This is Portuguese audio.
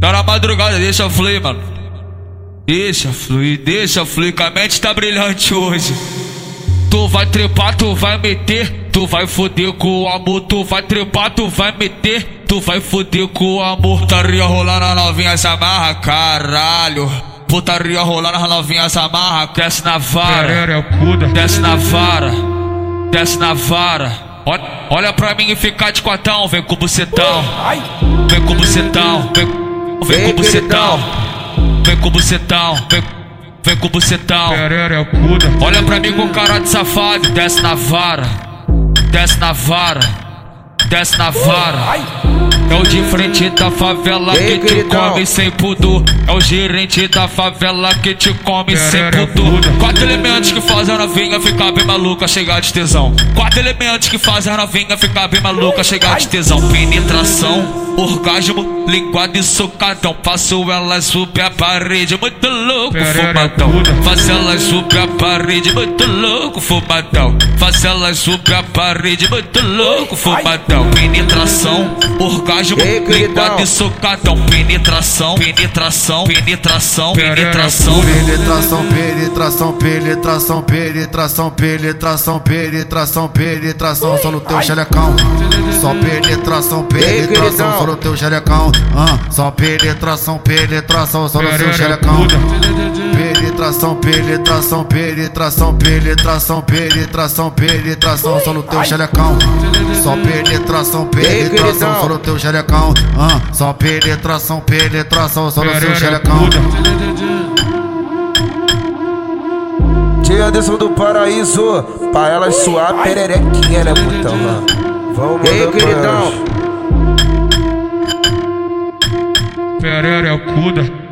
Tá na madrugada, deixa fluir, mano. Deixa fluir, deixa fluir, que a mente tá brilhante hoje. Tu vai trepar, tu vai meter, tu vai foder com o amor, tu vai trepar, tu vai meter, tu vai foder com o amor. Putaria rolando a novinha se amarra, caralho. Putaria rolando a novinha se amarra, desce na vara, desce na vara, desce na vara. Olha, olha pra mim e fica de quatão, vem com o bucetão, vem com o bucetão, vem, vem com o bucetão, vem com o bucetão, vem, vem com o bucetão. Olha pra mim com cara de safado, desce na vara, desce na vara, desce na vara. É o de frente da favela que te come sem pudor. É o gerente da favela que te come sem pudor. Quatro elementos que fazem a novinha ficar bem maluca, chegar de tesão. Quatro elementos que fazem a novinha ficar bem maluca, chegar de tesão. Penetração, orgasmo, linguado e socadão. Faço elas subir a parede, muito louco, fumadão. Faço elas subir a parede, muito louco, fumadão. Faço elas subir a parede, muito louco, fumadão. Penetração, orgasmo estágio, linguado e socadão. Penetração, penetração, penetração, penetração. Penetração, penetração, penetração, penetração, penetração, penetração, penetração, só no teu xerecão. Só penetração, penetração, só no teu xerecão. Só penetração, penetração, só no teu xerecão. Penetração, penetração, penetração, penetração, penetração, penetração, só no teu xerecão. Só penetração, penetração, só no teu xerecão. Ah, só penetração, penetração, só no seu xerecão. Dia desse do paraíso, pra elas suar pererequinha, né, putão? Vamos, E aí, queridão? Pererecuda.